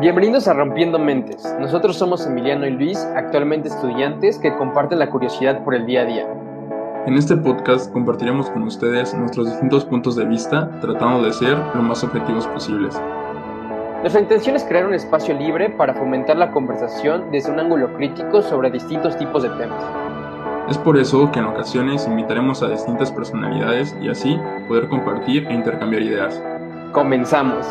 Bienvenidos a Rompiendo Mentes. Nosotros somos Emiliano y Luis, actualmente estudiantes que comparten la curiosidad por el día a día. En este podcast compartiremos con ustedes nuestros distintos puntos de vista, tratando de ser lo más objetivos posibles. Nuestra intención es crear un espacio libre para fomentar la conversación desde un ángulo crítico sobre distintos tipos de temas. Es por eso que en ocasiones invitaremos a distintas personalidades y así poder compartir e intercambiar ideas. Comenzamos.